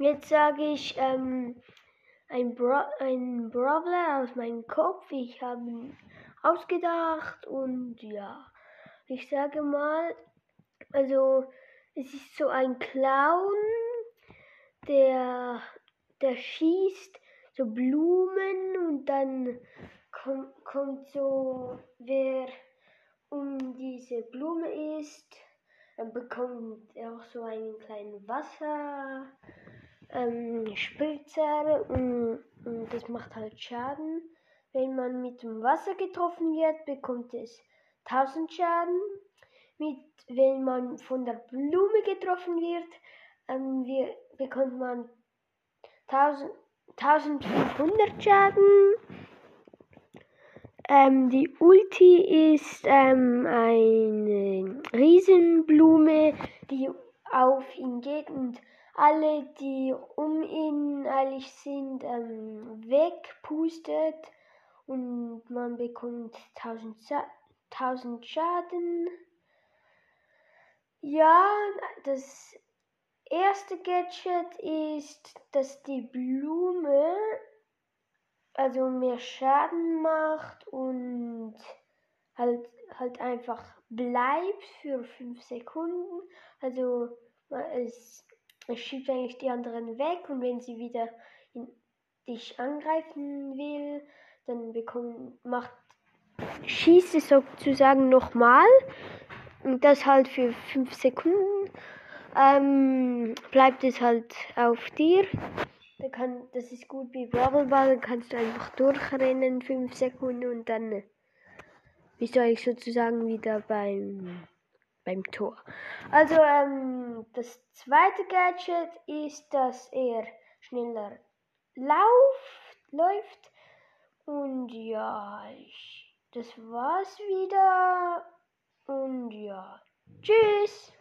Jetzt sage ich ähm, ein, Bra ein Brawler aus meinem Kopf. Ich habe ihn ausgedacht und ja, ich sage mal, also es ist so ein Clown, der, der schießt so Blumen und dann kommt, kommt so, wer um diese Blume ist, dann bekommt er auch so einen kleinen Wasser ähm, Spritzer und, und das macht halt Schaden. Wenn man mit dem Wasser getroffen wird, bekommt es 1000 Schaden. Mit, wenn man von der Blume getroffen wird, ähm, wir, bekommt man 1000, 1500 Schaden. Ähm, die Ulti ist ähm, eine Riesenblume, die auf ihn geht und alle, die um ihn eilig sind, ähm, wegpustet und man bekommt 1000, 1000 Schaden. Ja, das erste Gadget ist, dass die Blume also mehr Schaden macht und halt, halt einfach bleibt für 5 Sekunden. Also es es schiebt eigentlich die anderen weg und wenn sie wieder in, dich angreifen will, dann bekommt, macht, schießt es sozusagen nochmal und das halt für 5 Sekunden. Ähm, bleibt es halt auf dir. Da kann, das ist gut wie Brawlball, dann kannst du einfach durchrennen 5 Sekunden und dann bist du eigentlich sozusagen wieder beim beim Tor. Also ähm, das zweite Gadget ist, dass er schneller lauft, läuft. Und ja, ich, das war's wieder. Und ja, tschüss.